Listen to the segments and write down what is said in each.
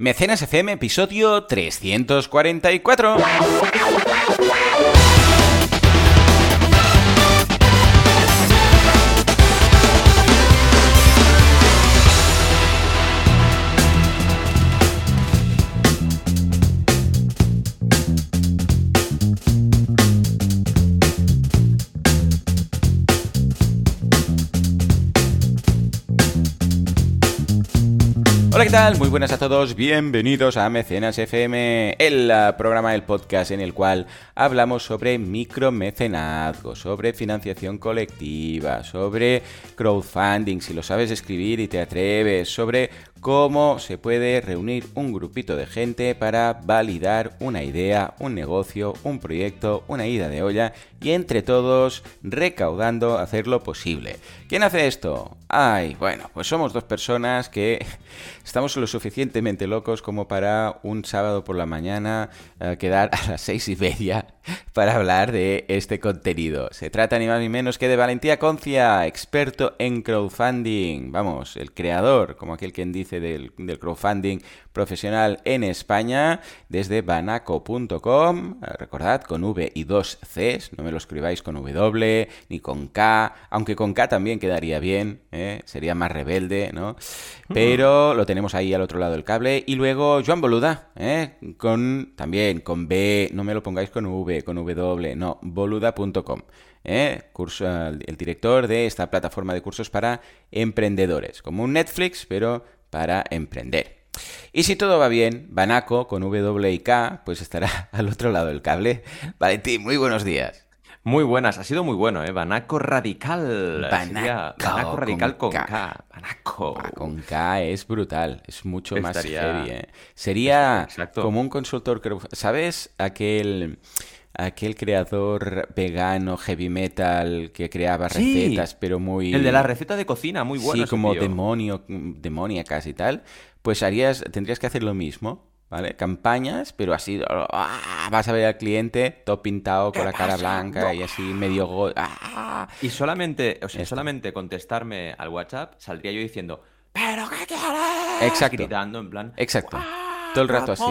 Mecenas FM, episodio 344. ¿Qué tal? Muy buenas a todos, bienvenidos a Mecenas FM, el uh, programa del podcast en el cual hablamos sobre micromecenazgo, sobre financiación colectiva, sobre crowdfunding, si lo sabes escribir y te atreves, sobre cómo se puede reunir un grupito de gente para validar una idea, un negocio, un proyecto, una ida de olla y entre todos recaudando hacerlo posible. ¿Quién hace esto? Ay, bueno, pues somos dos personas que estamos lo suficientemente locos como para un sábado por la mañana eh, quedar a las seis y media para hablar de este contenido. Se trata ni más ni menos que de Valentía Concia, experto en crowdfunding, vamos, el creador, como aquel quien dice, del, del crowdfunding profesional en España, desde banaco.com, recordad, con V y dos Cs, no me lo escribáis con W ni con K, aunque con K también quedaría bien, ¿eh? sería más rebelde, ¿no? Pero lo tenemos ahí al otro lado del cable. Y luego Joan Boluda, ¿eh? con también con B, no me lo pongáis con V, con W, no, boluda.com. ¿eh? Curso, el director de esta plataforma de cursos para emprendedores, como un Netflix, pero para emprender. Y si todo va bien, Banaco con W y K, pues estará al otro lado del cable. Valentín, muy buenos días. Muy buenas, ha sido muy bueno, ¿eh? Banaco Radical. Banaco, Banaco Radical con, con K. K. Banaco. Ah, con K es brutal, es mucho más heavy. ¿eh? Sería Exacto. como un consultor, ¿sabes? Aquel, aquel creador vegano, heavy metal, que creaba Sí, recetas, pero muy... El de la receta de cocina, muy bueno. sí, como tío. demonio, demoníacas y tal, pues harías, tendrías que hacer lo mismo, ¿vale? Campañas, pero así, ¡ah! vas a ver al cliente todo pintado con la cara blanca y así medio... go- ¡ah! Y solamente, o sea, Esto. solamente contestarme al WhatsApp, saldría yo diciendo, ¿pero qué quieres? Exacto. Gritando en plan. Exacto. "¡Ah, Todo el rato así.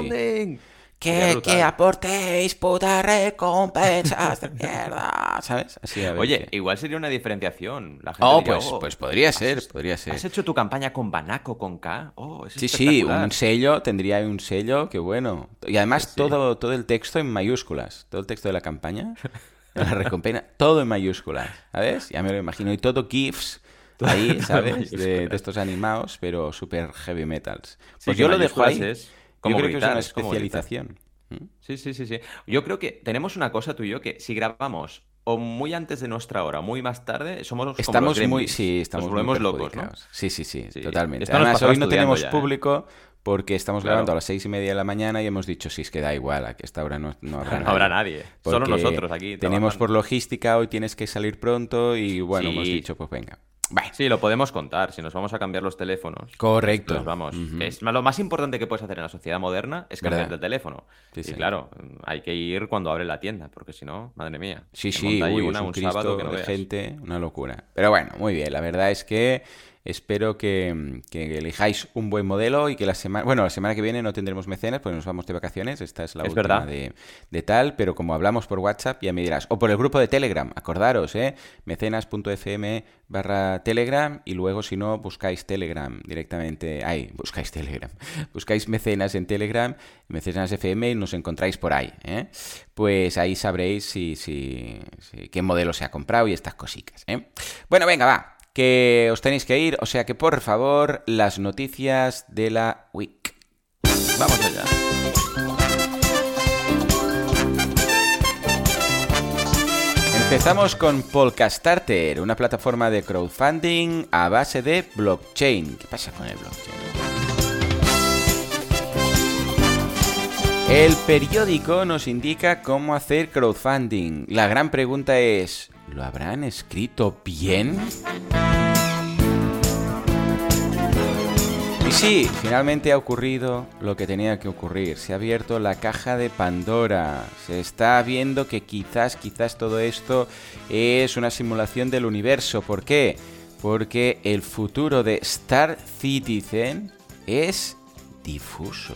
Crowdfunding!". Sería Que, que aportéis putas recompensas de mierda, ¿sabes? Así a ver Oye, qué- igual sería una diferenciación. La gente Oh, diría, pues, "Oh, pues podría ¿has- ser, podría ser. ¿Has hecho tu campaña con Banaco, con K? Oh, es Sí, sí, un sello, tendría un sello, que bueno. Y además Sí, sí. todo, todo el texto en mayúsculas, todo el texto de la campaña, de la recompensa, todo en mayúsculas, ¿sabes? Ya me lo imagino. Y todo GIFs ahí, ¿sabes? De, estos animados, pero super heavy metals. Pues yo lo dejo ahí. mayúsculas es Yo como creo que es una es como especialización. ¿Mm? Sí, sí, sí, sí. Yo creo que tenemos una cosa tú y yo que si grabamos o muy antes de nuestra hora o muy más tarde, somos como los Estamos muy, gremlins. sí, estamos Nos muy volvemos locos, ¿no? Sí, sí, sí, Sí. totalmente. Además, hoy no tenemos ya, ¿eh? público porque estamos Claro. grabando a las seis y media de la mañana y hemos dicho, sí, es que da igual, a que esta hora no, no habrá nadie. No habrá nadie. Solo nosotros aquí. Tenemos por logística, hoy tienes que salir pronto y bueno, Sí. hemos dicho, pues venga. Bueno, Sí, lo podemos contar. Si nos vamos a cambiar los teléfonos. correcto. Vamos. Es lo más importante que puedes hacer en la sociedad moderna es cambiar de teléfono. Sí, y sí. claro, hay que ir cuando abre la tienda, porque si no, madre mía. Sí, sí, uy, una un un Cristo sábado que no de veas. gente, una locura. Pero bueno, muy bien, la verdad es que espero que, que elijáis un buen modelo y que la semana, bueno, la semana que viene no tendremos mecenas porque nos vamos de vacaciones, esta es la Es última de, de tal, pero como hablamos por WhatsApp ya me dirás, o por el grupo de Telegram, acordaros, ¿eh? mecenas.fm barra Telegram y luego si no buscáis Telegram directamente, ahí, buscáis Telegram, buscáis mecenas en Telegram, mecenas FM y nos encontráis por ahí, ¿eh? Pues ahí sabréis si, si, si- qué modelo se ha comprado y estas cositas, ¿eh? Bueno, venga, va, que os tenéis que ir, o sea que por favor, las noticias de la week. Vamos allá. Empezamos con Polkastarter, una plataforma de crowdfunding a base de blockchain. ¿Qué pasa con el blockchain? El periódico nos indica cómo hacer crowdfunding. La gran pregunta es, ¿lo habrán escrito bien? Y sí, finalmente ha ocurrido lo que tenía que ocurrir. Se ha abierto la caja de Pandora. Se está viendo que quizás, quizás todo esto es una simulación del universo. ¿Por qué? Porque el futuro de Star Citizen es difuso.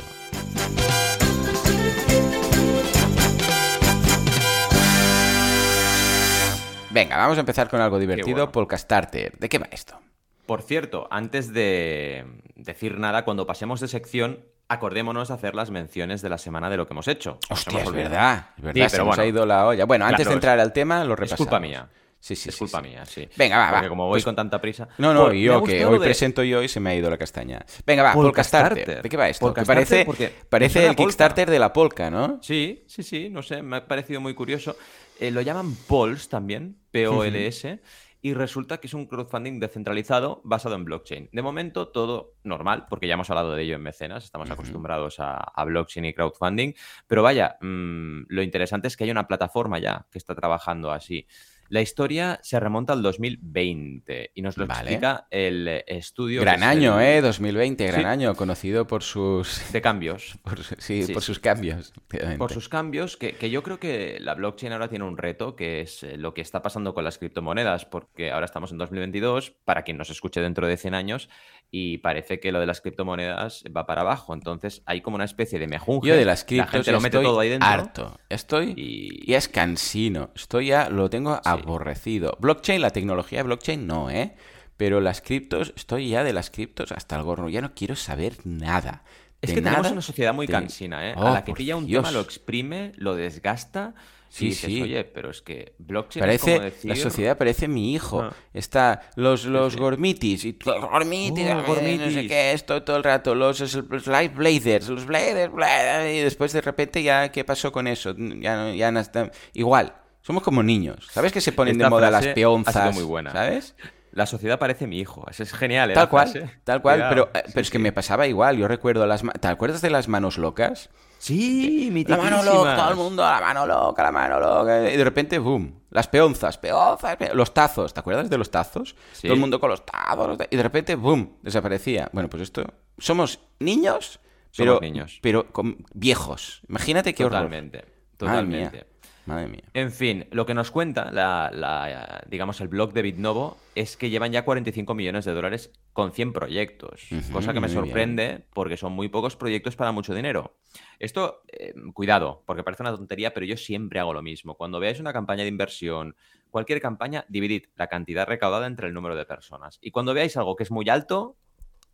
Venga, vamos a empezar con algo divertido. bueno. Polka Starter. ¿De qué va esto? Por cierto, antes de decir nada, cuando pasemos de sección, acordémonos de hacer las menciones de la semana de lo que hemos hecho. Hostia, hemos es verdad. Es verdad, Sí, se pero nos ha ido la olla. Bueno, antes Claro, de entrar es- al tema, lo Es repasamos. culpa mía. Sí, sí, es sí, culpa sí. mía, sí. Venga, va, va. Porque como voy Pues- con tanta prisa. No, no, Pues, yo que hoy de- presento yo y se me ha ido la castaña. Venga, va, Polka Polka Starter. Starter. ¿De qué va esto? Que parece, parece el polka. Kickstarter de la Polka, ¿no? Sí, sí, sí, no sé, me ha parecido muy curioso. Eh, lo llaman POLS también, P-O-L-S, y resulta que es un crowdfunding descentralizado basado en blockchain. De momento, todo normal, porque ya hemos hablado de ello en Mecenas, estamos acostumbrados a, a blockchain y crowdfunding, pero vaya, mm, lo interesante es que hay una plataforma ya que está trabajando así. La historia se remonta al 2020 y nos lo Vale. explica el estudio. Gran año, el- ¿eh? 2020, gran Sí. año, conocido por sus... De cambios. por sí, Sí, por sus cambios. Por sus cambios, que, que yo creo que la blockchain ahora tiene un reto, que es eh, lo que está pasando con las criptomonedas, porque ahora estamos en 2022, para quien nos escuche dentro de 100 años, y parece que lo de las criptomonedas va para abajo. Entonces hay como una especie de mejunje. Yo de las la criptos gente lo mete estoy todo ahí dentro. harto. Estoy... Y, Y es cansino. Estoy ya, lo tengo aborrecido. Blockchain, la tecnología de blockchain no, ¿eh? Pero las criptos, estoy ya de las criptos hasta el gorro. Ya no quiero saber nada. es De que tenemos una sociedad muy de- cansina, ¿eh? Oh, a la que pilla un Dios. tema, lo exprime, lo desgasta. Sí, y dices, sí. oye, pero es que blockchain Parece, es como decir... la sociedad parece mi hijo. Ah. Está los, los sí. gormitis, y los gormitis, a ver, no sé gormitis. qué, esto todo el rato, los, los light bladers, los bladers, bla- y después de repente ya, ¿qué pasó con eso? Ya, no- ya está... Igual, somos como niños, ¿sabes que se ponen de moda las ha peonzas? sido muy buena. ¿Sabes? La sociedad parece mi hijo. Eso es genial, ¿eh? Tal cual, tal cual, Cuidado. pero, eh, Sí, pero es que me pasaba igual, yo recuerdo las... ¿Te acuerdas de las manos locas? Sí, La mano loca, todo el mundo, la mano loca, la mano loca. Y de repente, boom, las peonzas, peonzas, pe- los tazos. ¿Te acuerdas de los tazos? Sí. Todo el mundo con los tazos. Y de repente, boom, desaparecía. Bueno, pues esto. Somos niños, pero, Somos niños. pero con viejos. Imagínate qué horror. Totalmente. Totalmente. Madre mía. En fin, lo que nos cuenta la, la, digamos, el blog de Bitnovo es que llevan ya 45 millones de dólares con 100 proyectos, cosa que me bien. sorprende porque son muy pocos proyectos para mucho dinero. Esto, eh, cuidado, porque parece una tontería, pero yo siempre hago lo mismo. Cuando veáis una campaña de inversión, cualquier campaña, dividid la cantidad recaudada entre el número de personas. Y cuando veáis algo que es muy alto.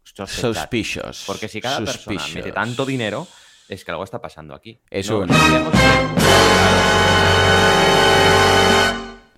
Suspicious. Porque si cada persona mete tanto dinero, es que algo está pasando aquí. Es No- no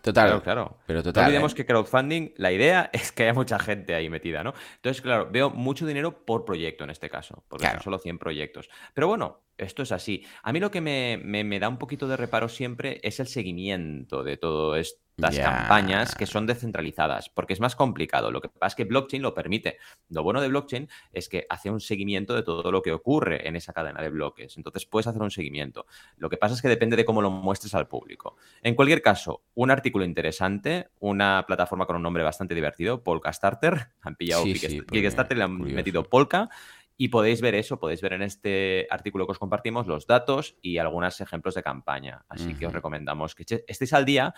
Total. Claro, claro. Pero No total. olvidemos ¿eh? que crowdfunding, la idea es que haya mucha gente ahí metida, ¿no? Entonces, claro, veo mucho dinero por proyecto en este caso, porque Claro. son solo 100 proyectos. Pero bueno, esto es así. A mí lo que me, me- me da un poquito de reparo siempre es el seguimiento de todas estas Ya. campañas que son descentralizadas, porque es más complicado. Lo que pasa es que blockchain lo permite. Lo bueno de blockchain es que hace un seguimiento de todo lo que ocurre en esa cadena de bloques. Entonces puedes hacer un seguimiento. Lo que pasa es que depende de cómo lo muestres al público. En cualquier caso, un artículo interesante, una plataforma con un nombre bastante divertido, Polka Starter. Han pillado Sí, Kickstarter- sí, le han metido Polka. Y podéis ver eso, podéis ver en este artículo que os compartimos los datos y algunos ejemplos de campaña. Así que os recomendamos que estéis al día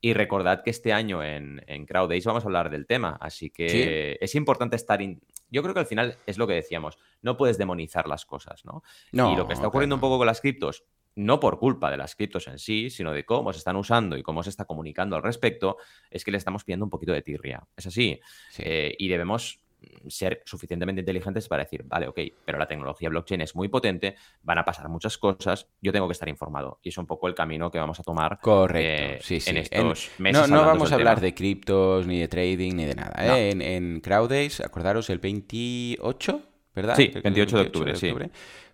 y recordad que este año en, en Crowd Days vamos a hablar del tema. Así que Sí. es importante estar... in- Yo creo que al final es lo que decíamos, no puedes demonizar las cosas, ¿no? No, y lo que está ocurriendo un poco con las criptos, no por culpa de las criptos en sí, sino de cómo se están usando y cómo se está comunicando al respecto, es que le estamos pidiendo un poquito de tirria. Es así. Sí. Eh, y debemos ser suficientemente inteligentes para decir, vale, ok, pero la tecnología blockchain es muy potente, van a pasar muchas cosas, yo tengo que estar informado. Y es un poco el camino que vamos a tomar Correcto, eh, sí, sí. en En- estos meses. no, no vamos a hablar tema. de criptos, ni de trading, ni de nada. ¿eh? No. En, en Crowdays, acordaros, el 28, ¿verdad? Sí, Creo que es el 28 de octubre, sí.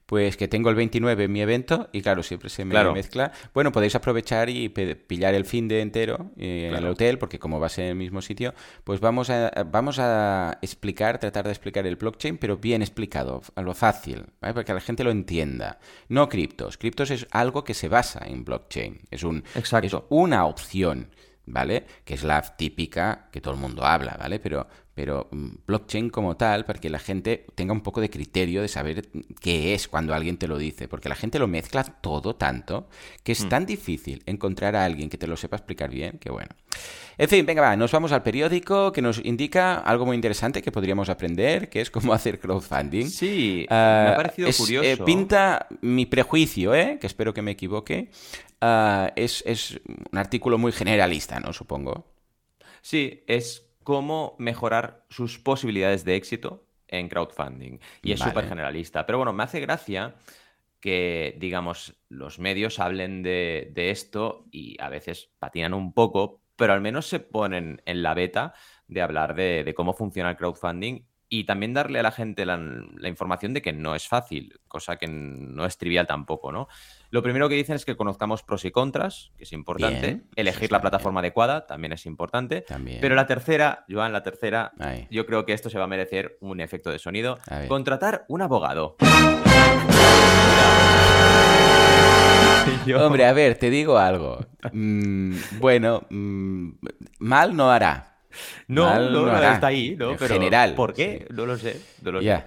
Pues que tengo el 29 en mi evento y claro, siempre se me Claro. mezcla. Bueno, podéis aprovechar y pillar el fin de entero eh, en el hotel, porque como va a ser en el mismo sitio, pues vamos a, vamos a explicar, tratar de explicar el blockchain, pero bien explicado, a lo fácil, ¿vale? para que la gente lo entienda. No criptos. Criptos es algo que se basa en blockchain. Es un, Exacto. es una opción, ¿vale? Que es la típica que todo el mundo habla, ¿vale? Pero, pero mm, blockchain como tal, para que la gente tenga un poco de criterio de saber qué es cuando alguien te lo dice, porque la gente lo mezcla todo tanto que es Mm. tan difícil encontrar a alguien que te lo sepa explicar bien, que bueno. En fin, venga, va, nos vamos al periódico que nos indica algo muy interesante que podríamos aprender, que es cómo hacer crowdfunding. Sí, me ha parecido curioso. pinta mi prejuicio, ¿eh? que espero que me equivoque. es, es un artículo muy generalista, ¿no? Supongo. Sí, es cómo mejorar sus posibilidades de éxito en crowdfunding. Y es súper generalista. Pero bueno, me hace gracia que, digamos, los medios hablen de, esto y a veces patinan un poco, pero al menos se ponen en la beta de hablar de, cómo funciona el crowdfunding y también darle a la gente la, la, información de que no es fácil, cosa que no es trivial tampoco, ¿no? Lo primero que dicen es que conozcamos pros y contras, que es importante. Elegir la plataforma adecuada también es importante. Pero la tercera, Joan, la tercera, yo creo que esto se va a merecer un efecto de sonido. Contratar un abogado. Hombre, a ver, te digo algo. Mm, bueno, mm, mal no hará. No, no, hará. está ahí, ¿no? En general. ¿Por qué? No lo sé. No lo sé.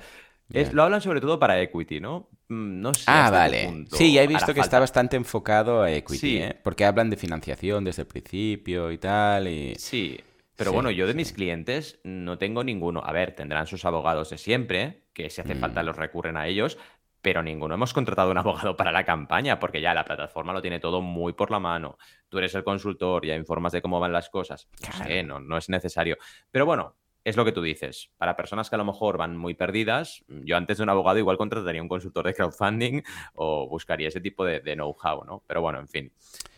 Lo hablan sobre todo para equity, ¿no? Mm, no sé. Ah, vale. sí, ya he visto que está bastante enfocado a equity, ¿eh? Porque hablan de financiación desde el principio y tal. Y... Sí, pero bueno, yo de mis clientes no tengo ninguno. A ver, tendrán sus abogados de siempre, que si hace falta mm. los recurren a ellos, pero ninguno hemos contratado un abogado para la campaña, porque ya la plataforma lo tiene todo muy por la mano. Tú eres el consultor, ya informas de cómo van las cosas. No sé, no, no es necesario. Pero bueno, es lo que tú dices. Para personas que a lo mejor van muy perdidas, yo antes de un abogado igual contrataría un consultor de crowdfunding o buscaría ese tipo de, know-how, ¿no? Pero bueno, en fin.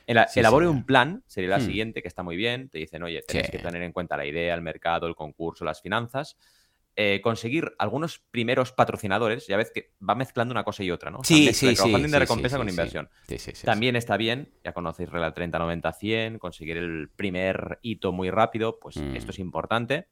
elabore un plan, sería la hmm. siguiente, que está muy bien. Te dicen, oye, tienes que tener en cuenta la idea, el mercado, el concurso, las finanzas. Eh, conseguir algunos primeros patrocinadores, ya ves que va mezclando una cosa y otra, ¿no? Sí, sí, sí. de recompensa con inversión. También está bien, ya conocéis regla 30, 90, 100, conseguir el primer hito muy rápido, pues hmm. esto es importante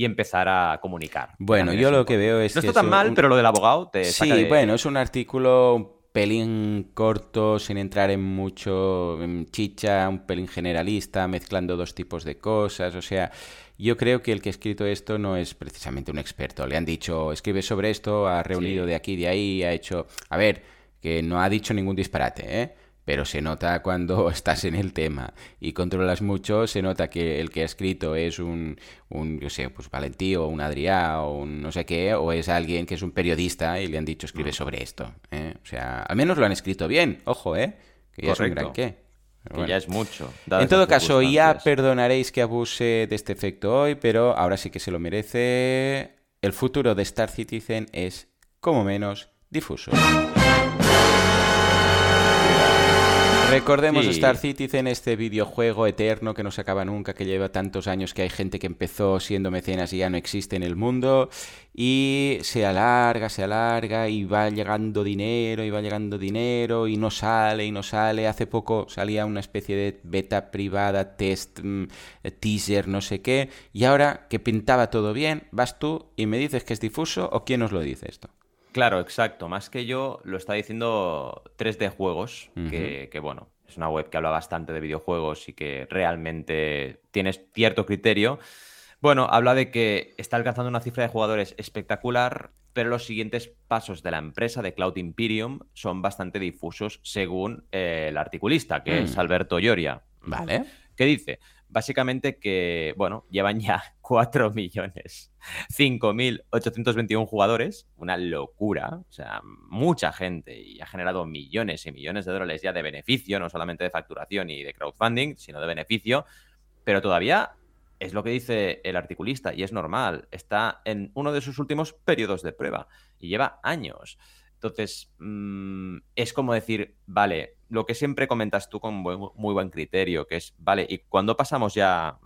y empezar a comunicar. Bueno, yo lo que veo es. No está tan mal, pero lo del abogado te Sí, bueno, es un artículo un pelín corto, sin entrar en mucho chicha, un pelín generalista, mezclando dos tipos de cosas. O sea, yo creo que el que ha escrito esto no es precisamente un experto. Le han dicho, escribe sobre esto, ha reunido de aquí y de ahí, ha hecho. A ver, que no ha dicho ningún disparate, ¿eh? Pero se nota cuando estás en el tema y controlas mucho, se nota que el que ha escrito es un, un yo sé, pues Valentí o un Adrià o un no sé qué, o es alguien que es un periodista y le han dicho escribe sobre esto. ¿eh? O sea, al menos lo han escrito bien, ojo, ¿eh? Que ya es un gran qué. Que ya es mucho. En todo caso, ya perdonaréis que abuse de este efecto hoy, pero ahora sí que se lo merece. El futuro de Star Citizen es, como menos, difuso. Recordemos Star Citizen, este videojuego eterno que no se acaba nunca, que lleva tantos años que hay gente que empezó siendo mecenas y ya no existe en el mundo. Y se alarga, se alarga y va llegando dinero y va llegando dinero y no sale y no sale. Hace poco salía una especie de beta privada, test, mm, teaser, no sé qué. Y ahora que pintaba todo bien, vas tú y me dices que es difuso o quién nos lo dice esto. Claro, exacto. Más que yo, lo está diciendo 3D Juegos, que, bueno, es una web que habla bastante de videojuegos y que realmente tienes cierto criterio. Bueno, habla de que está alcanzando una cifra de jugadores espectacular, pero los siguientes pasos de la empresa de Cloud Imperium son bastante difusos según eh, el articulista, que es mm. Alberto Lloria. Vale. ¿Qué dice? Básicamente que, bueno, llevan ya 4 millones 5.821 jugadores, una locura, o sea, mucha gente y ha generado millones y millones de dólares ya de beneficio, no solamente de facturación y de crowdfunding, sino de beneficio, pero todavía es lo que dice el articulista y es normal, está en uno de sus últimos periodos de prueba y lleva años. Entonces, mm, es como decir, vale, lo que siempre comentas tú con muy buen criterio, que es, vale, y cuando pasamos ya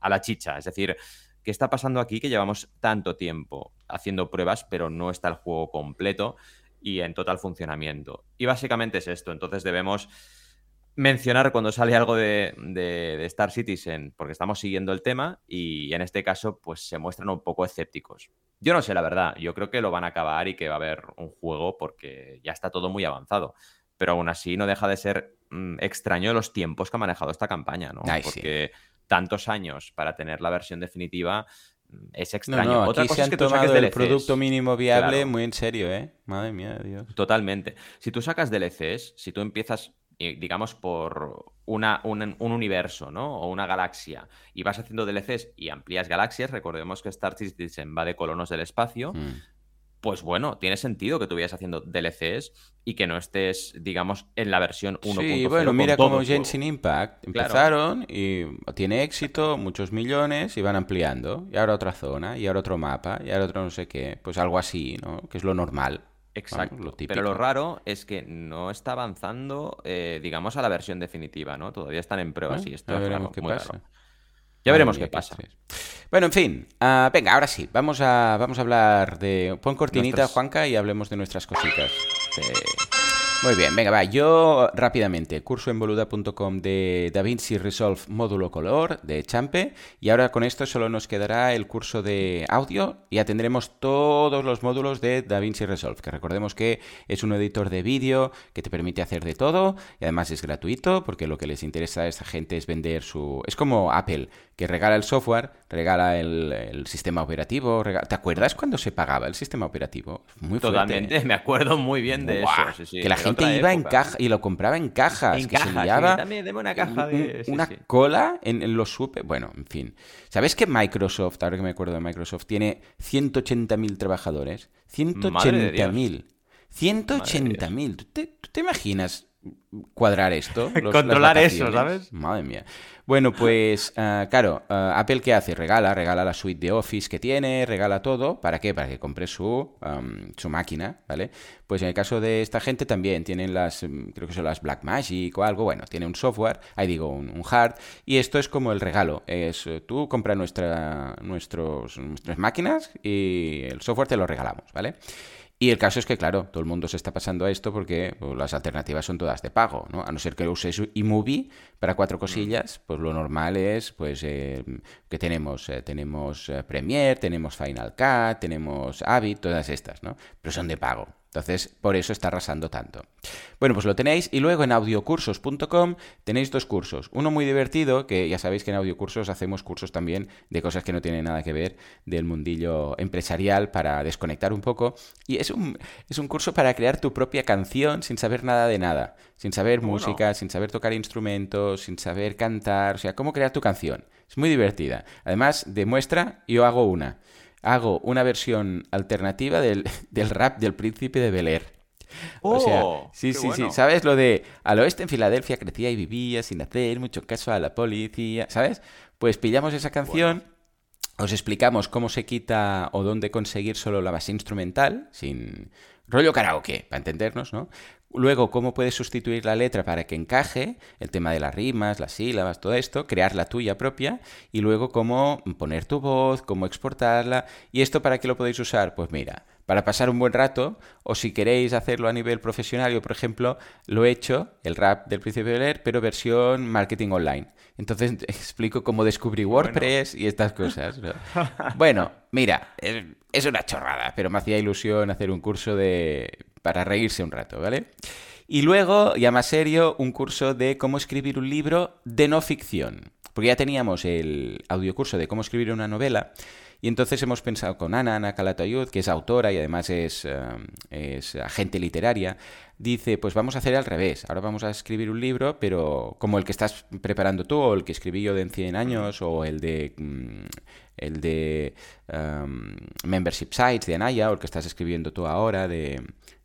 a la chicha, es decir, ¿qué está pasando aquí que llevamos tanto tiempo haciendo pruebas, pero no está el juego completo y en total funcionamiento? Y básicamente es esto, entonces debemos mencionar cuando sale algo de, de, Star Citizen, porque estamos siguiendo el tema y en este caso pues se muestran un poco escépticos. Yo no sé, la verdad. Yo creo que lo van a acabar y que va a haber un juego porque ya está todo muy avanzado. Pero aún así no deja de ser mm, extraño los tiempos que ha manejado esta campaña, ¿no? porque tantos años para tener la versión definitiva mm, es extraño. No, Otra cosa es que tú tomado el producto mínimo viable muy en serio, ¿eh? Madre mía, Dios. Totalmente. Si tú sacas DLCs, si tú empiezas digamos, por una, un, universo, ¿no? O una galaxia, y vas haciendo DLCs y amplías galaxias, recordemos que Star Citizen va de colonos del espacio, mm. Pues bueno, tiene sentido que vayas haciendo DLCs y que no estés, digamos, en la versión 1.0. Sí, bueno, mira cómo Genshin Impact empezaron y tiene éxito, muchos millones y van ampliando, y ahora otra zona, y ahora otro mapa, y ahora otro no sé qué, pues algo así, ¿no? Que es lo normal. Exacto. Pero lo raro es que no está avanzando, eh, digamos, a la versión definitiva, ¿no? Todavía están en pruebas y esto ya veremos qué pasa. Ya veremos qué pasa. Bueno, en fin, ah, venga, ahora sí, vamos a, vamos a hablar de... Pon cortinita, Juanca, y hablemos de nuestras cositas. Muy bien, venga, va. Yo rápidamente, curso en boluda.com de DaVinci Resolve módulo color de Champe. Y ahora con esto solo nos quedará el curso de audio. Y ya tendremos todos los módulos de DaVinci Resolve. Que recordemos que es un editor de vídeo que te permite hacer de todo. Y además es gratuito porque lo que les interesa a esta gente es vender su... Es como Apple, que regala el software, regala el, sistema operativo. ¿Te acuerdas cuando se pagaba el sistema operativo? Muy fuerte. Totalmente, me acuerdo muy bien de eso. que la gente iba en caja y lo compraba en cajas. En que se también, una caja de... una cola en, los super... Bueno, en fin. ¿Sabes que Microsoft, ahora que me acuerdo de Microsoft, tiene 180.000 trabajadores? 180.000. 180.000. ¿Tú ¿Tú te imaginas cuadrar esto. Controlar eso, ¿sabes? Madre mía. Bueno, pues ah, claro, ah, Apple ¿qué hace? Regala, regala la suite de Office que tiene, regala todo. ¿Para qué? Para que compre su, su máquina, ¿vale? Pues en el caso de esta gente también tienen las, mm, creo que son las Blackmagic o algo, bueno, tiene un software, ahí digo, un, hard, y esto es como el regalo. Es eh, tú compras nuestra, nuestros, nuestras máquinas y el software te lo regalamos, ¿vale? Y el caso es que, claro, todo el mundo se está pasando a esto porque pues, las alternativas son todas de pago, ¿no? A no ser que uses eMovie para cuatro cosillas, pues lo normal es, pues, eh, que tenemos, eh, tenemos eh, Premiere, tenemos Final Cut, tenemos Avid, todas estas, ¿no? Pero son de pago. Entonces, por eso está arrasando tanto. Bueno, pues lo tenéis. Y luego en audiocursos.com tenéis dos cursos. Uno muy divertido, que ya sabéis que en audiocursos hacemos cursos también de cosas que no tienen nada que ver del mundillo empresarial para desconectar un poco. Y es un, es un curso para crear tu propia canción sin saber nada de nada. Sin saber música, sin saber tocar instrumentos, sin saber cantar. O sea, cómo crear tu canción. Es muy divertida. Además, demuestra, yo hago una hago una versión alternativa del, rap del príncipe de Bel Air. o sea, oh, sí, sí, sí. ¿Sabes lo de al oeste en Filadelfia crecía y vivía sin hacer mucho caso a la policía? ¿Sabes? Pues pillamos esa canción, os explicamos cómo se quita o dónde conseguir solo la base instrumental, sin rollo karaoke, para entendernos, ¿no? Luego, cómo puedes sustituir la letra para que encaje, el tema de las rimas, las sílabas, todo esto, crear la tuya propia y luego cómo poner tu voz, cómo exportarla. ¿Y esto para qué lo podéis usar? Pues mira, para pasar un buen rato o si queréis hacerlo a nivel profesional, yo por ejemplo lo he hecho, el rap del Príncipe de leer, pero versión marketing online. Entonces explico cómo descubrí WordPress y estas cosas. bueno, mira, es una chorrada, pero me hacía ilusión hacer un curso de para reírse un rato, ¿vale? Y luego, ya más serio, un curso de cómo escribir un libro de no ficción. Porque ya teníamos el audiocurso de cómo escribir una novela. Y entonces hemos pensado con Ana, Ana Calatayud, que es autora y además es, eh, es, agente literaria, dice, pues vamos a hacer al revés. Ahora vamos a escribir un libro, pero como el que estás preparando tú, o el que escribí yo de en 100 años, o el de... Mm, el de um, Membership Sites de Anaya, o el que estás escribiendo tú ahora de,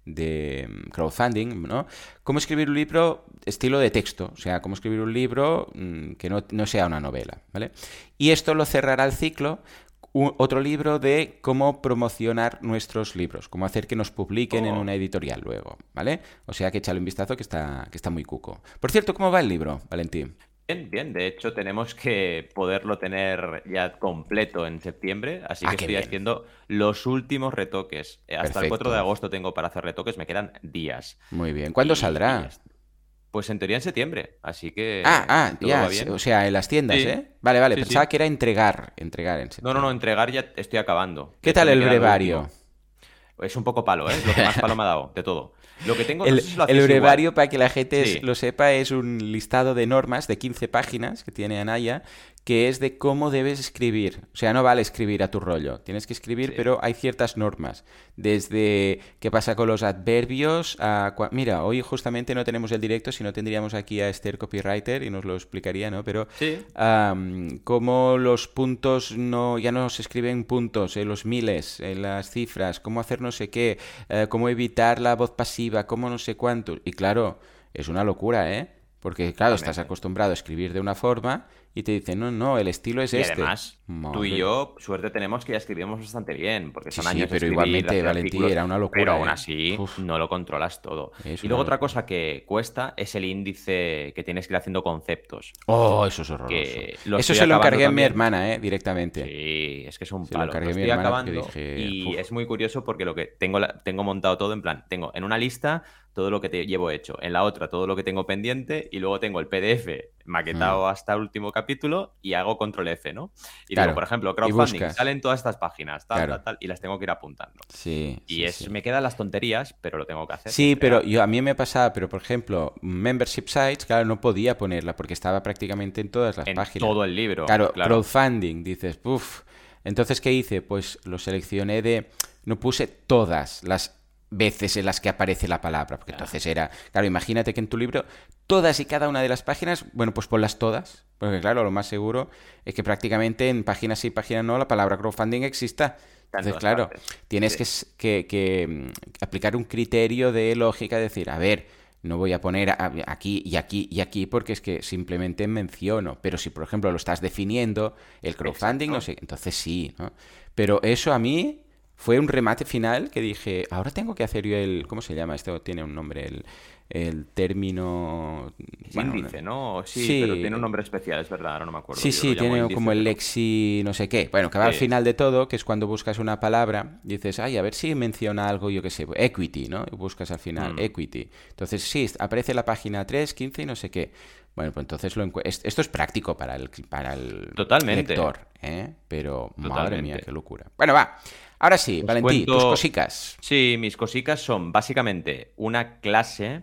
de mm, crowdfunding, ¿no? Cómo escribir un libro estilo de texto, o sea, cómo escribir un libro mm, que no, sea una novela, ¿vale? Y esto lo cerrará el ciclo otro libro de cómo promocionar nuestros libros, cómo hacer que nos publiquen en oh. una editorial luego, ¿vale? O sea que échale un vistazo que está, que está muy cuco. Por cierto, ¿cómo va el libro, Valentín? Bien, bien. De hecho, tenemos que poderlo tener ya completo en septiembre. Así ah, que estoy haciendo los últimos retoques. Eh, hasta el 4 de agosto tengo para hacer retoques. Me quedan días. Muy bien. ¿Cuándo saldrá? Pues en teoría en septiembre. Así que. Ah, ah, ya. O sea, en las tiendas, ¿eh? Vale, vale. Pensaba que era entregar. Entregar en septiembre. No, no, no. Entregar ya estoy acabando. ¿Qué tal el brevario? Es un poco palo, ¿eh? Lo que más palo me ha dado, de todo. Lo que tengo, el, brevario, para que la gente lo sepa, es un listado de normas de 15 páginas que tiene Anaya que es de cómo debes escribir. O sea, no vale escribir a tu rollo. Tienes que escribir, pero hay ciertas normas. Desde qué pasa con los adverbios a... Mira, hoy justamente no tenemos el directo, si no tendríamos aquí a Esther Copywriter y nos lo explicaría, ¿no? Pero sí. cómo los puntos no ya no se escriben puntos, en los miles, en las cifras, cómo hacer no sé qué, eh, cómo evitar la voz pasiva, cómo no sé cuánto. Y claro, es una locura, ¿eh? Porque, claro, estás acostumbrado a escribir de una forma y te dicen, no, no, el estilo es y este. Además, tú y yo, suerte tenemos que ya escribimos bastante bien, porque son años sí, pero igualmente, Valentín, era una locura. Pero aún ¿eh? así, no lo controlas todo. y luego otra cosa que cuesta es el índice que tienes que ir haciendo conceptos. Oh, eso es horroroso. Eso se lo encargué a mi hermana, ¿eh? Directamente. Sí, es que es un palo. Lo, estoy acabando y es muy curioso porque lo que tengo, tengo montado todo en plan, tengo en una lista todo lo que te llevo hecho, en la otra todo lo que tengo pendiente y luego tengo el PDF maquetado mm. hasta el último capítulo y hago control F, ¿no? Y digo, por ejemplo, crowdfunding, salen todas estas páginas, tal, tal, tal, y las tengo que ir apuntando. Sí. Y es, me quedan las tonterías, pero lo tengo que hacer. Sí, pero yo, a mí me pasaba, pero por ejemplo, membership sites, claro, no podía ponerla porque estaba prácticamente en todas las en páginas. Todo el libro. Claro, crowdfunding, dices, uff. Entonces, ¿qué hice? Pues lo seleccioné de. No puse todas las veces en las que aparece la palabra. Porque entonces era, claro, imagínate que en tu libro todas y cada una de las páginas, bueno, pues ponlas todas. Porque claro, lo más seguro es que prácticamente en páginas sí, páginas no, la palabra crowdfunding exista. Entonces, claro, tienes que, que, mm, aplicar un criterio de lógica, decir, a ver, no voy a poner aquí y aquí y aquí porque es que simplemente menciono. Pero si, por ejemplo, lo estás definiendo, el crowdfunding, no sé, entonces sí, ¿no? Pero eso a mí fue un remate final que dije, ahora tengo que hacer yo el, ¿cómo se llama? Esto tiene un nombre, el, el término... índice, ¿no? Sí, pero tiene un nombre especial, es verdad, ahora no me acuerdo. Sí, sí, tiene como el lexi no sé qué. Bueno, que va al final de todo, que es cuando buscas una palabra, dices, ay, a ver si menciona algo, yo qué sé, equity, ¿no? Y buscas al final, mm. equity. Entonces, sí, aparece la página 3, 15 y no sé qué. Bueno, pues entonces lo esto es práctico para el, para el Totalmente. lector, ¿eh? Pero, madre mía, qué locura. Bueno, va. Ahora sí, Valentín, tus cosicas. Sí, mis cosicas son básicamente una clase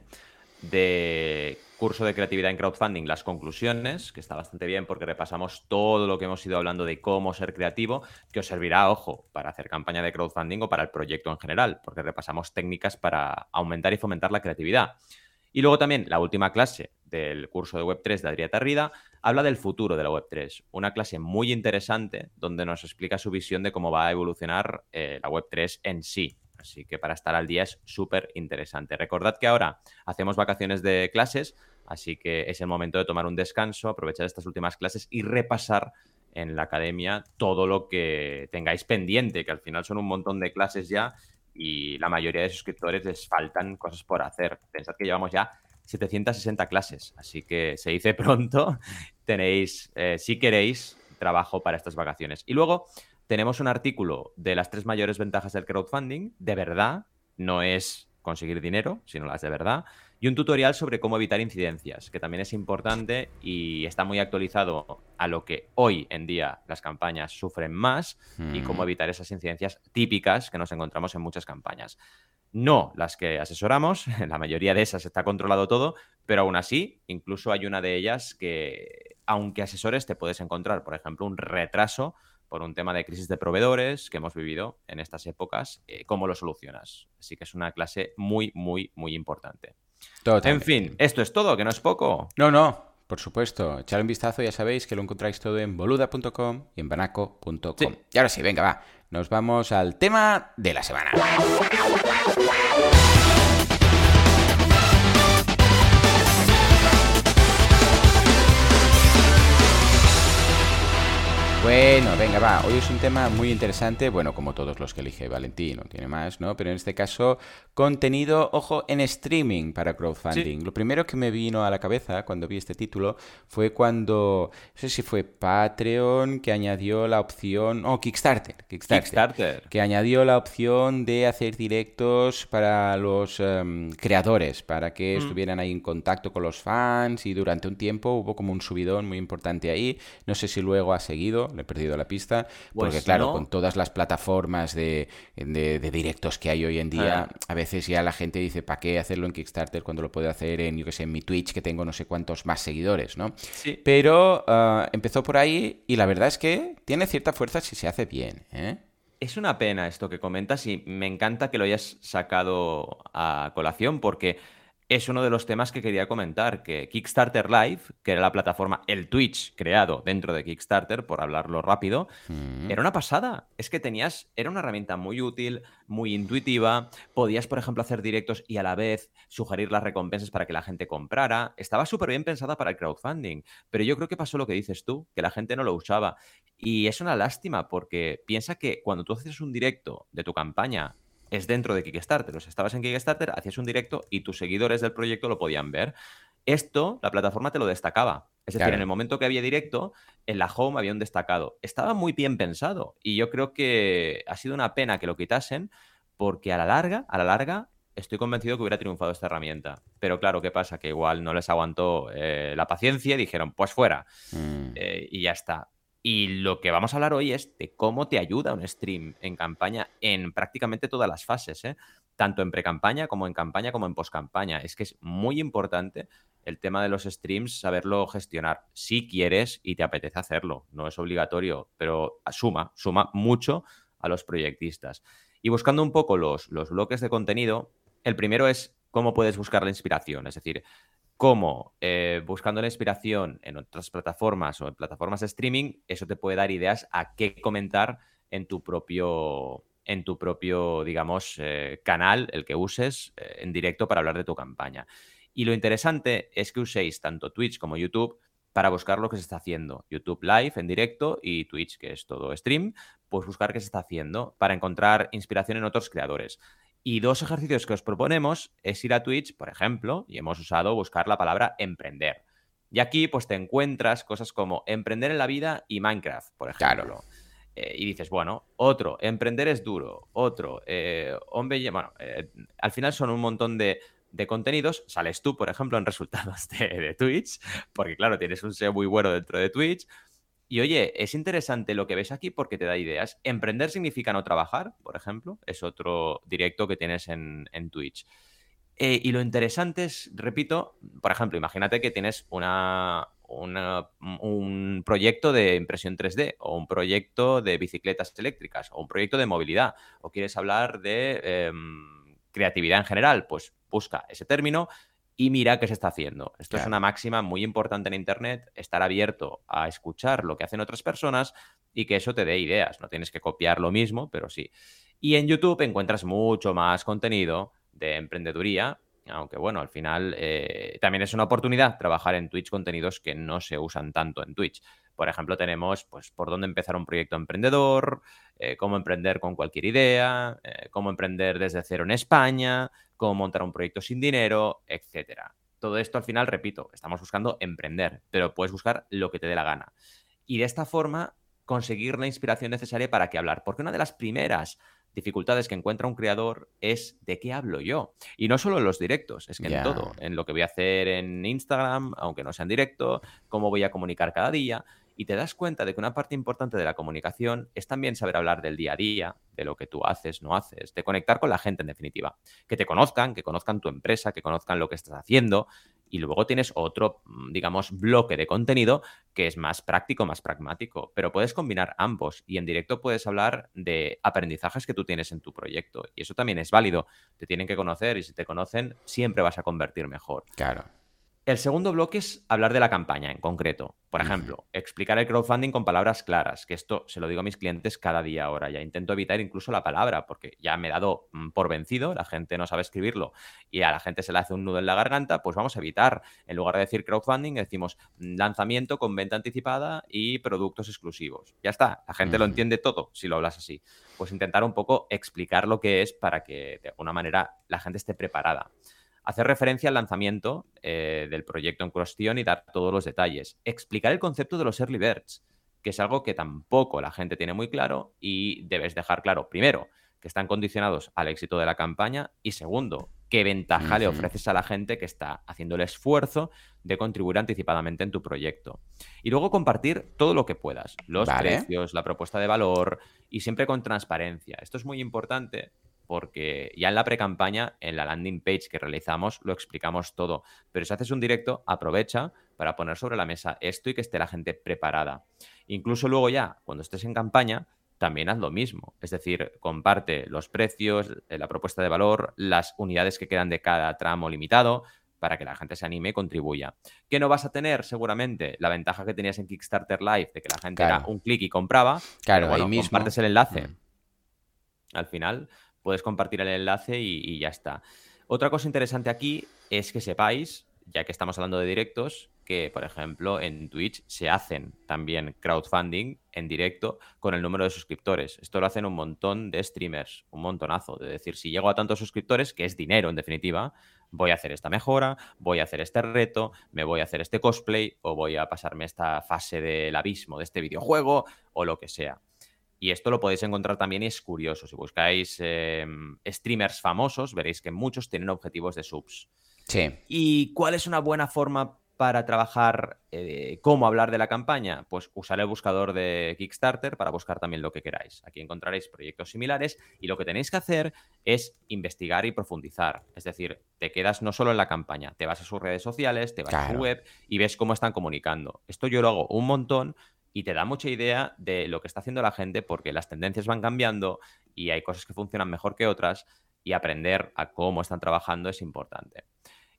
de curso de creatividad en crowdfunding, las conclusiones, que está bastante bien porque repasamos todo lo que hemos ido hablando de cómo ser creativo, que os servirá, ojo, para hacer campaña de crowdfunding o para el proyecto en general, porque repasamos técnicas para aumentar y fomentar la creatividad. Y luego también la última clase del curso de Web3 de Adrià Tarrida habla del futuro de la Web3, una clase muy interesante donde nos explica su visión de cómo va a evolucionar eh, la Web3 en sí. Así que para estar al día es súper interesante. Recordad que ahora hacemos vacaciones de clases, así que es el momento de tomar un descanso, aprovechar estas últimas clases y repasar en la academia todo lo que tengáis pendiente, que al final son un montón de clases ya y la mayoría de suscriptores les faltan cosas por hacer. Pensad que llevamos ya 760 clases, así que se dice pronto, tenéis, eh, si queréis, trabajo para estas vacaciones. Y luego tenemos un artículo de las tres mayores ventajas del crowdfunding, de verdad, no es conseguir dinero, sino las de verdad, y un tutorial sobre cómo evitar incidencias, que también es importante y está muy actualizado a lo que hoy en día las campañas sufren más y cómo mm. evitar esas incidencias típicas que nos encontramos en muchas campañas. No las que asesoramos, la mayoría de esas está controlado todo, pero aún así, incluso hay una de ellas que, aunque asesores, te puedes encontrar, por ejemplo, un retraso por un tema de crisis de proveedores que hemos vivido en estas épocas, eh, cómo lo solucionas. Así que es una clase muy, muy, muy importante. En fin, esto es todo, que no es poco. No, no, por supuesto. Echar un vistazo, ya sabéis que lo encontráis todo en boluda.com y en banaco.com. Y ahora sí, venga, va. Nos vamos al tema de la semana. Bueno, venga, va. Hoy es un tema muy interesante, bueno, como todos los que elige Valentín, no tiene más, ¿no? Pero en este caso, contenido, ojo, en streaming para crowdfunding. Lo primero que me vino a la cabeza cuando vi este título fue cuando, no sé si fue Patreon que añadió la opción, oh, Kickstarter, Kickstarter, que añadió la opción de hacer directos para los em, creadores, para que mm. estuvieran ahí en contacto con los fans y durante un tiempo hubo como un subidón muy importante ahí. No sé si luego ha seguido, le he perdido la pista, porque Pues claro, no. con todas las plataformas de, de- de directos que hay hoy en día, Ah. a veces ya la gente dice, ¿para qué hacerlo en Kickstarter cuando lo puedo hacer en, yo que sé, en mi Twitch, que tengo no sé cuántos más seguidores, ¿no? Sí. Pero ah, empezó por ahí y la verdad es que tiene cierta fuerza si se hace bien, ¿eh? Es una pena esto que comentas y me encanta que lo hayas sacado a colación porque es uno de los temas que quería comentar, que Kickstarter Live, que era la plataforma, el Twitch creado dentro de Kickstarter, por hablarlo rápido, Mm. era una pasada. Es que tenías, era una herramienta muy útil, muy intuitiva. Podías, por ejemplo, hacer directos y a la vez sugerir las recompensas para que la gente comprara. Estaba súper bien pensada para el crowdfunding. Pero yo creo que pasó lo que dices tú, que la gente no lo usaba. Y es una lástima porque piensa que cuando tú haces un directo de tu campaña es dentro de Kickstarter. O sea, estabas en Kickstarter, hacías un directo y tus seguidores del proyecto lo podían ver. Esto, la plataforma te lo destacaba. Es decir, en el momento que había directo, en la home había un destacado. Estaba muy bien pensado y yo creo que ha sido una pena que lo quitasen porque a la larga, a la larga, estoy convencido que hubiera triunfado esta herramienta. Pero claro, ¿qué pasa? Que igual no les aguantó eh, la paciencia y dijeron, pues fuera. Mm. Eh, y ya está. Y lo que vamos a hablar hoy es de cómo te ayuda un stream en campaña en prácticamente todas las fases, ¿eh? tanto en pre-campaña como en campaña como en post-campaña. Es que es muy importante el tema de los streams, saberlo gestionar. Si quieres y te apetece hacerlo, no es obligatorio, pero suma, suma mucho a los proyectistas. Y buscando un poco los, los bloques de contenido, el primero es cómo puedes buscar la inspiración, es decir, cómo eh, buscando la inspiración en otras plataformas o en plataformas de streaming, eso te puede dar ideas a qué comentar en tu propio, en tu propio digamos, eh, canal, el que uses eh, en directo para hablar de tu campaña. Y lo interesante es que uséis tanto Twitch como YouTube para buscar lo que se está haciendo. YouTube Live en directo y Twitch, que es todo stream, pues buscar qué se está haciendo para encontrar inspiración en otros creadores. Y dos ejercicios que os proponemos es ir a Twitch, por ejemplo, y hemos usado buscar la palabra emprender. Y aquí pues te encuentras cosas como emprender en la vida y Minecraft, por ejemplo. Claro. Eh, y dices, bueno, otro, emprender es duro, otro, eh, hombre, bueno, eh, al final son un montón de, de contenidos. Sales tú, por ejemplo, en resultados de, de Twitch, porque claro, tienes un SEO muy bueno dentro de Twitch. Y oye, es interesante lo que ves aquí porque te da ideas. Emprender significa no trabajar, por ejemplo. Es otro directo que tienes en, Twitch. Eh, y lo interesante es, repito, por ejemplo, imagínate que tienes una, una- un proyecto de impresión 3D o un proyecto de bicicletas eléctricas o un proyecto de movilidad o quieres hablar de em, creatividad en general, pues busca ese término y mira qué se está haciendo. Esto es una máxima muy importante en Internet, estar abierto a escuchar lo que hacen otras personas y que eso te dé ideas. No tienes que copiar lo mismo, pero sí. Y en YouTube encuentras mucho más contenido de emprendeduría, aunque bueno, al final eh, también es una oportunidad trabajar en Twitch contenidos que no se usan tanto en Twitch. Por ejemplo, tenemos pues por dónde empezar un proyecto emprendedor, eh, cómo emprender con cualquier idea, eh, cómo emprender desde cero en España, cómo montar un proyecto sin dinero, etcétera. Todo esto al final, repito, estamos buscando emprender, pero puedes buscar lo que te dé la gana. Y de esta forma conseguir la inspiración necesaria para qué hablar. Porque una de las primeras dificultades que encuentra un creador es de qué hablo yo. Y no solo en los directos, es que en todo, en lo que voy a hacer en Instagram, aunque no sea en directo, cómo voy a comunicar cada día. Y te das cuenta de que una parte importante de la comunicación es también saber hablar del día a día, de lo que tú haces, no haces, de conectar con la gente en definitiva. Que te conozcan, que conozcan tu empresa, que conozcan lo que estás haciendo. Y luego tienes otro, mm, digamos, bloque de contenido que es más práctico, más pragmático. Pero puedes combinar ambos y en directo puedes hablar de aprendizajes que tú tienes en tu proyecto. Y eso también es válido. Te tienen que conocer y si te conocen, siempre vas a convertir mejor. Claro. El segundo bloque es hablar de la campaña en concreto. Por ejemplo, explicar el crowdfunding con palabras claras, que esto se lo digo a mis clientes cada día ahora. Ya intento evitar incluso la palabra, porque ya me he dado mm, por vencido, la gente no sabe escribirlo y a la gente se le hace un nudo en la garganta, pues vamos a evitar, en lugar de decir crowdfunding, decimos mm, lanzamiento con venta anticipada y productos exclusivos. Ya está, la gente lo entiende todo si lo hablas así. Pues intentar un poco explicar lo que es para que de alguna manera la gente esté preparada hacer referencia al lanzamiento eh, del proyecto en cuestión y dar todos los detalles. Explicar el concepto de los early birds, que es algo que tampoco la gente tiene muy claro y debes dejar claro, primero, que están condicionados al éxito de la campaña y segundo, qué ventaja le ofreces a la gente que está haciendo el esfuerzo de contribuir anticipadamente en tu proyecto. Y luego compartir todo lo que puedas, los precios, la propuesta de valor y siempre con transparencia. Esto es muy importante porque ya en la pre-campaña, en la landing page que realizamos, lo explicamos todo. Pero si haces un directo, aprovecha para poner sobre la mesa esto y que esté la gente preparada. Incluso luego ya, cuando estés en campaña, también haz lo mismo. Es decir, comparte los precios, eh, la propuesta de valor, las unidades que quedan de cada tramo limitado para que la gente se anime y contribuya. ¿Qué no vas a tener? Seguramente la ventaja que tenías en Kickstarter Live de que la gente era un clic y compraba. Claro, ahí mismo. compartes el enlace. Mm. Al final puedes compartir el enlace y ya está. Otra cosa interesante aquí es que sepáis, ya que estamos hablando de directos, que, por ejemplo, en Twitch se hacen también crowdfunding en directo con el número de suscriptores. Esto lo hacen un montón de streamers, un montonazo. De decir, si llego a tantos suscriptores, que es dinero en definitiva, voy a hacer esta mejora, voy a hacer este reto, me voy a hacer este cosplay o voy a pasarme esta fase del abismo de este videojuego o lo que sea. Y esto lo podéis encontrar también y es curioso. Si buscáis em, streamers famosos, veréis que muchos tienen objetivos de subs. Sí. ¿Y cuál es una buena forma para trabajar eh, cómo hablar de la campaña? Pues usar el buscador de Kickstarter para buscar también lo que queráis. Aquí encontraréis proyectos similares y lo que tenéis que hacer es investigar y profundizar. Es decir, te quedas no solo en la campaña, te vas a sus redes sociales, te vas a su web y ves cómo están comunicando. Esto yo lo hago un montón y te da mucha idea de lo que está haciendo la gente porque las tendencias van cambiando y hay cosas que funcionan mejor que otras y aprender a cómo están trabajando es importante.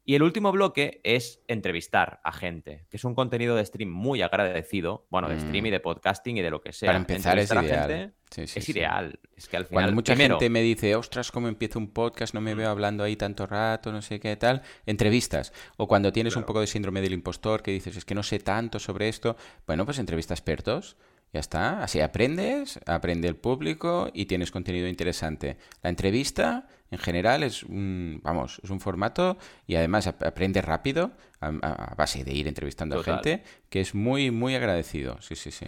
Y el último bloque es entrevistar a gente, que es un contenido de stream muy agradecido, bueno, de stream y mm. de podcasting y de lo que sea. Para empezar es ideal. es ideal. Es que al final. Cuando mucha gente me dice, ostras, ¿cómo empiezo un podcast? No me mm. veo hablando ahí tanto rato, no sé qué tal. Entrevistas. O cuando tienes un poco de síndrome del impostor, que dices, es que no sé tanto sobre esto. Bueno, pues entrevista a expertos. Ya está. Así aprendes, aprende el público y tienes contenido interesante. La entrevista en general es un, vamos, es un formato y además aprende rápido a, base de ir entrevistando a gente que es muy, muy agradecido. Sí, sí, sí.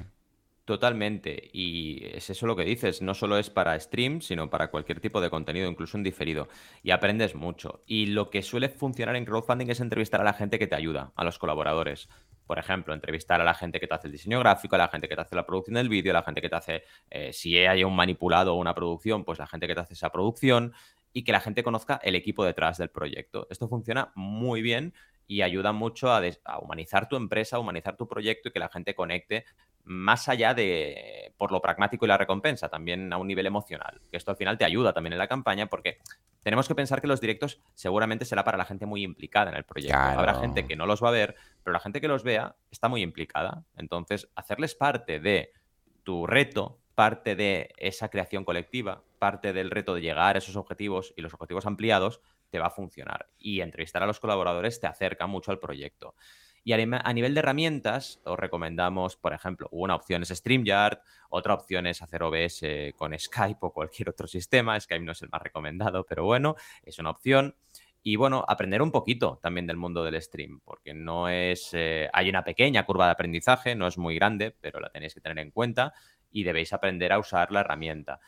Totalmente. Y es eso lo que dices. No solo es para stream, sino para cualquier tipo de contenido, incluso en diferido. Y aprendes mucho. Y lo que suele funcionar en crowdfunding es entrevistar a la gente que te ayuda, a los colaboradores. Por ejemplo, entrevistar a la gente que te hace el diseño gráfico, a la gente que te hace la producción del vídeo, a la gente que te hace, eh, si hay un manipulado o una producción, pues la gente que te hace esa producción y que la gente conozca el equipo detrás del proyecto. Esto funciona muy bien y ayuda mucho a, humanizar tu empresa, a humanizar tu proyecto y que la gente conecte más allá de por lo pragmático y la recompensa, también a un nivel emocional. Que esto al final te ayuda también en la campaña porque tenemos que pensar que los directos seguramente será para la gente muy implicada en el proyecto. Habrá gente que no los va a ver, pero la gente que los vea está muy implicada. Entonces, hacerles parte de tu reto parte de esa creación colectiva, parte del reto de llegar a esos objetivos y los objetivos ampliados, te va a funcionar. Y entrevistar a los colaboradores te acerca mucho al proyecto. Y a nivel de herramientas, os recomendamos, por ejemplo, una opción es StreamYard, otra opción es hacer OBS con Skype o cualquier otro sistema. Skype no es el más recomendado, pero bueno, es una opción. Y bueno, aprender un poquito también del mundo del stream, porque no es. Eh, hay una pequeña curva de aprendizaje, no es muy grande, pero la tenéis que tener en cuenta y debéis aprender a usar la herramienta.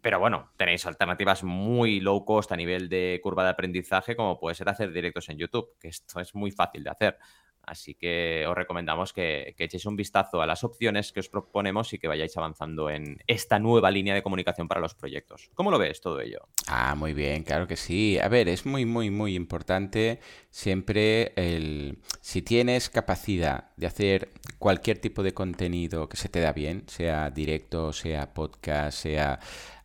Pero bueno, tenéis alternativas muy low cost a nivel de curva de aprendizaje, como puede ser hacer directos en YouTube, que esto es muy fácil de hacer. Así que os recomendamos que, echéis un vistazo a las opciones que os proponemos y que vayáis avanzando en esta nueva línea de comunicación para los proyectos. ¿Cómo lo ves todo ello? Ah, muy bien, claro que sí. A ver, es muy, muy, muy importante siempre el... Si tienes capacidad de hacer cualquier tipo de contenido que se te da bien, sea directo, sea podcast, sea...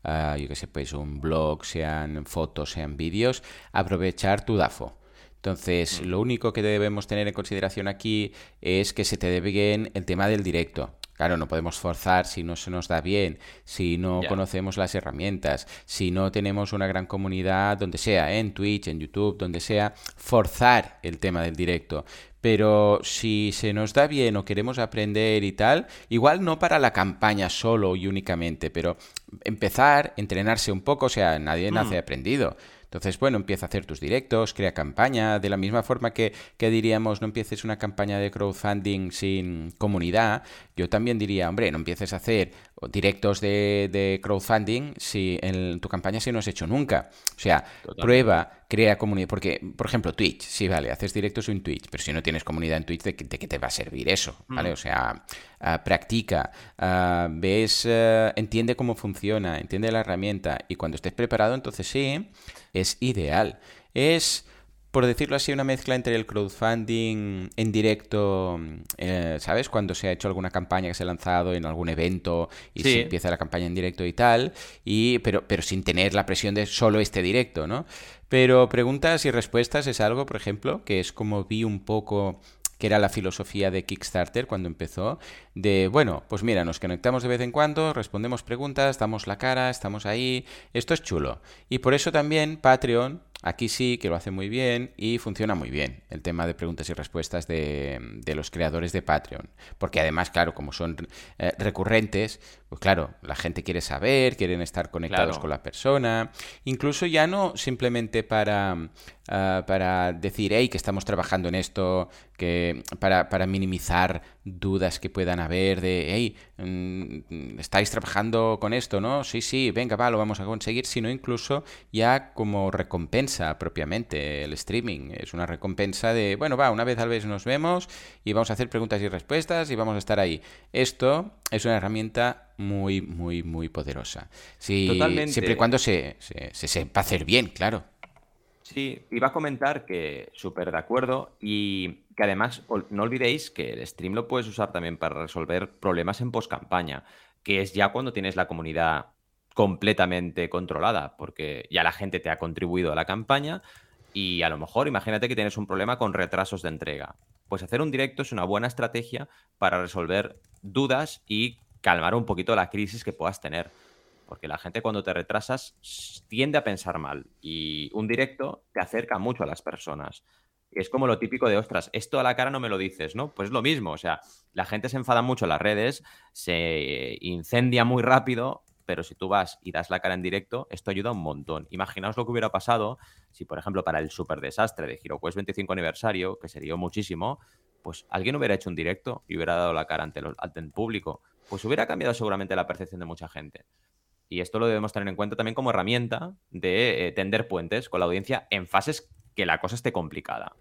Ah, yo qué sé, pues un blog, sean fotos, sean vídeos, aprovechar tu DAFO. Entonces, mm. lo único que debemos tener en consideración aquí es que se te dé bien el tema del directo. Claro, no podemos forzar si no se nos da bien, si no conocemos las herramientas, si no tenemos una gran comunidad, donde sea, en Twitch, en YouTube, donde sea, forzar el tema del directo. Pero si se nos da bien o queremos aprender y tal, igual no para la campaña solo y únicamente, pero empezar, entrenarse un poco, o sea, nadie nace mm. aprendido. Entonces, bueno, empieza a hacer tus directos, crea campaña, de la misma forma que, diríamos no empieces una campaña de crowdfunding sin comunidad, yo también diría, hombre, no empieces a hacer directos de, crowdfunding si en tu campaña si no has hecho nunca. O sea, prueba crea comunidad. Porque, por ejemplo, Twitch, sí, vale, haces directos en Twitch, pero si no tienes comunidad en Twitch, ¿de, qué te va a servir eso? ¿Vale? Mm. O sea, ah, practica, ah, ves, eh, entiende cómo funciona, entiende la herramienta y cuando estés preparado, entonces sí, es ideal. Es por decirlo así, una mezcla entre el crowdfunding en directo, eh, ¿sabes? Cuando se ha hecho alguna campaña que se ha lanzado en algún evento y se empieza la campaña en directo y tal, y, pero, pero sin tener la presión de solo este directo, ¿no? Pero preguntas y respuestas es algo, por ejemplo, que es como vi un poco que era la filosofía de Kickstarter cuando empezó, de, bueno, pues mira, nos conectamos de vez en cuando, respondemos preguntas, damos la cara, estamos ahí, esto es chulo. Y por eso también Patreon Aquí sí que lo hace muy bien y funciona muy bien el tema de preguntas y respuestas de, los creadores de Patreon. Porque además, claro, como son eh, recurrentes, pues claro, la gente quiere saber, quieren estar conectados con la persona. Incluso ya no simplemente para, ah, para decir, hey, que estamos trabajando en esto, que para, para minimizar dudas que puedan haber de, hey, mm, estáis trabajando con esto, ¿no? Sí, sí, venga, va, lo vamos a conseguir, sino incluso ya como recompensa propiamente el streaming. Es una recompensa de, bueno, va, una vez al mes nos vemos y vamos a hacer preguntas y respuestas y vamos a estar ahí. Esto es una herramienta muy, muy, muy poderosa. Totalmente. Siempre y cuando se, se, se sepa hacer bien, claro. Sí, iba a comentar que súper de acuerdo y que además no olvidéis que el stream lo puedes usar también para resolver problemas en post-campaña, que es ya cuando tienes la comunidad completamente controlada, porque ya la gente te ha contribuido a la campaña y a lo mejor imagínate que tienes un problema con retrasos de entrega. Pues hacer un directo es una buena estrategia para resolver dudas y calmar un poquito la crisis que puedas tener. Porque la gente cuando te retrasas tiende a pensar mal y un directo te acerca mucho a las personas es como lo típico de, ostras, esto a la cara no me lo dices, ¿no? Pues es lo mismo, o sea, la gente se enfada mucho en las redes, se incendia muy rápido, pero si tú vas y das la cara en directo, esto ayuda un montón. Imaginaos lo que hubiera pasado si, por ejemplo, para el super desastre de HeroQuest 25 aniversario, que sería muchísimo, pues alguien hubiera hecho un directo y hubiera dado la cara ante, el público. Pues hubiera cambiado seguramente la percepción de mucha gente. Y esto lo debemos tener en cuenta también como herramienta de eh, tender puentes con la audiencia en fases que la cosa esté complicada.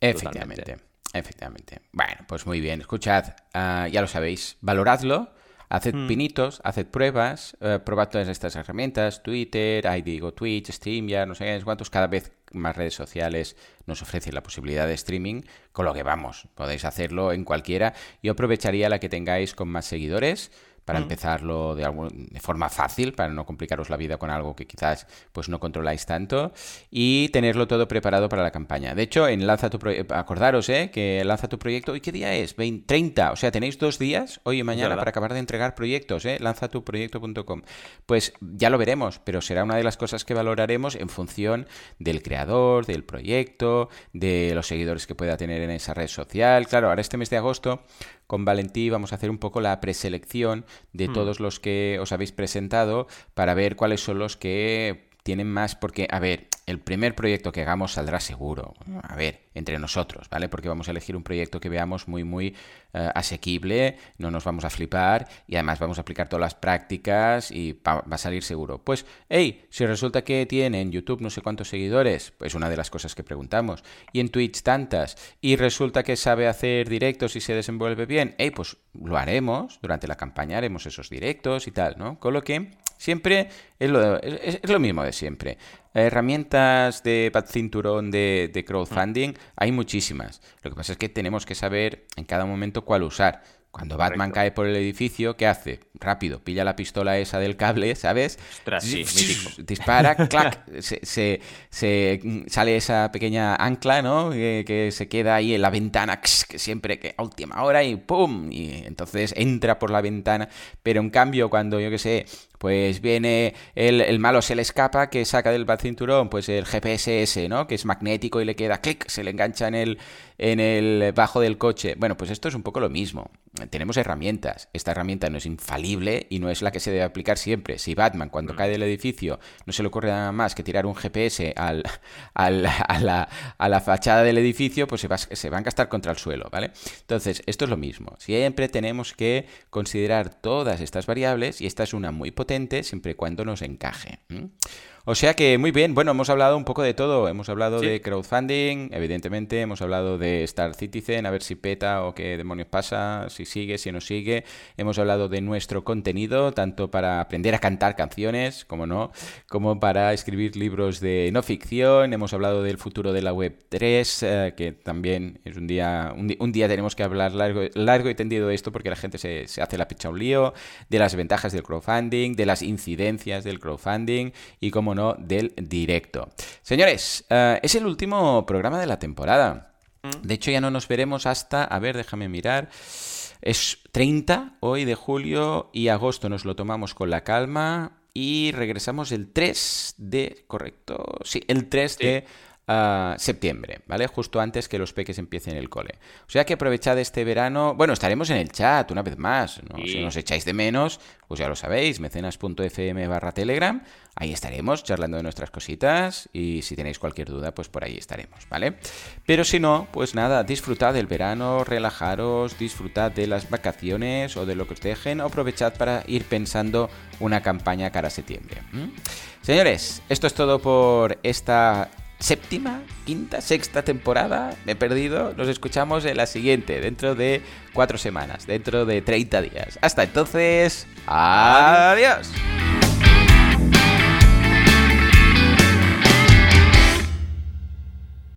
Efectivamente, efectivamente. Bueno, pues muy bien. Escuchad, ah, ya lo sabéis, valoradlo. Haced hmm. pinitos, haced pruebas, uh, probad todas estas herramientas, Twitter, ahí digo Twitch, Steam, ya no sé cuántos, cada vez más redes sociales nos ofrecen la posibilidad de streaming, con lo que vamos, podéis hacerlo en cualquiera. Yo aprovecharía la que tengáis con más seguidores, para mm. empezarlo de, de forma fácil, para no complicaros la vida con algo que quizás pues no controláis tanto y tenerlo todo preparado para la campaña. De hecho, en Lanza tu proyecto, acordaros eh, que lanza tu proyecto, ¿y qué día es? 20, 30, o sea, tenéis dos días, hoy y mañana, para acabar de entregar proyectos, ¿eh? lanzatuproyecto.com. Pues ya lo veremos, pero será una de las cosas que valoraremos en función del creador, del proyecto, de los seguidores que pueda tener en esa red social. Claro, ahora este mes de agosto con Valentí vamos a hacer un poco la preselección de hmm. todos los que os habéis presentado para ver cuáles son los que tienen más, porque, a ver, el primer proyecto que hagamos saldrá seguro. A ver, entre nosotros, ¿vale? Porque vamos a elegir un proyecto que veamos muy, muy eh, asequible, no nos vamos a flipar y además vamos a aplicar todas las prácticas y va, a salir seguro. Pues, hey, si resulta que tiene en YouTube no sé cuántos seguidores, pues una de las cosas que preguntamos, y en Twitch tantas, y resulta que sabe hacer directos y se desenvuelve bien, hey, pues lo haremos, durante la campaña haremos esos directos y tal, ¿no? Con lo que Siempre es lo, es, lo, mismo de siempre. Herramientas de cinturón de, de crowdfunding hay muchísimas. Lo que pasa es que tenemos que saber en cada momento cuál usar. Cuando Batman cae por el edificio, ¿qué hace? Rápido, pilla la pistola esa del cable, ¿sabes? Dispara, clac, se, sale esa pequeña ancla, ¿no? Que, se queda ahí en la ventana, que siempre que a última hora y ¡pum! Y entonces entra por la ventana. Pero en cambio, cuando, yo qué sé, pues viene el, malo, se le escapa, que saca del cinturón, pues el GPS ¿no? Que es magnético y le queda clic, se le engancha en el, en el bajo del coche. Bueno, pues esto es un poco lo mismo. Tenemos herramientas. Esta herramienta no es infalible y no es la que se debe aplicar siempre. Si Batman, cuando mm. cae del edificio, no se le ocurre nada más que tirar un GPS al, a, la, a, la, fachada del edificio, pues se va, se va a encastar contra el suelo, ¿vale? Entonces, esto es lo mismo. Siempre tenemos que considerar todas estas variables y esta es una muy potente siempre y cuando nos encaje. O sea que muy bien, bueno, hemos hablado un poco de todo. Hemos hablado de crowdfunding, evidentemente, hemos hablado de Star Citizen, a ver si peta o qué demonios pasa, si sigue, si no sigue. Hemos hablado de nuestro contenido, tanto para aprender a cantar canciones, como no, como para escribir libros de no ficción. Hemos hablado del futuro de la web 3, eh, que también es un día, un, día tenemos que hablar largo, largo y tendido de esto porque la gente se, se hace la picha un lío, de las ventajas del crowdfunding, de las incidencias del crowdfunding y, no, del directo. Señores, eh, es el último programa de la temporada. Mm. De hecho, ya no nos veremos hasta, a ver, déjame mirar. Es 30 hoy de julio y agosto nos lo tomamos con la calma y regresamos el 3 de, correcto, sí, el 3 de septiembre, ¿vale? Justo antes que los peques empiecen el cole. O sea que aprovechad este verano. Bueno, estaremos en el chat una vez más. Si nos echáis de menos, pues ya lo sabéis, mecenas.fm barra telegram. Ahí estaremos charlando de nuestras cositas y si tenéis cualquier duda, pues por ahí estaremos, ¿vale? Pero si no, pues nada, disfrutad del verano, relajaros, disfrutad de las vacaciones o de lo que os dejen, aprovechad para ir pensando una campaña cara a septiembre. Señores, esto es todo por esta séptima, quinta, sexta temporada. Me he perdido. Nos escuchamos en la siguiente, dentro de cuatro semanas, dentro de 30 días. Hasta entonces, adiós.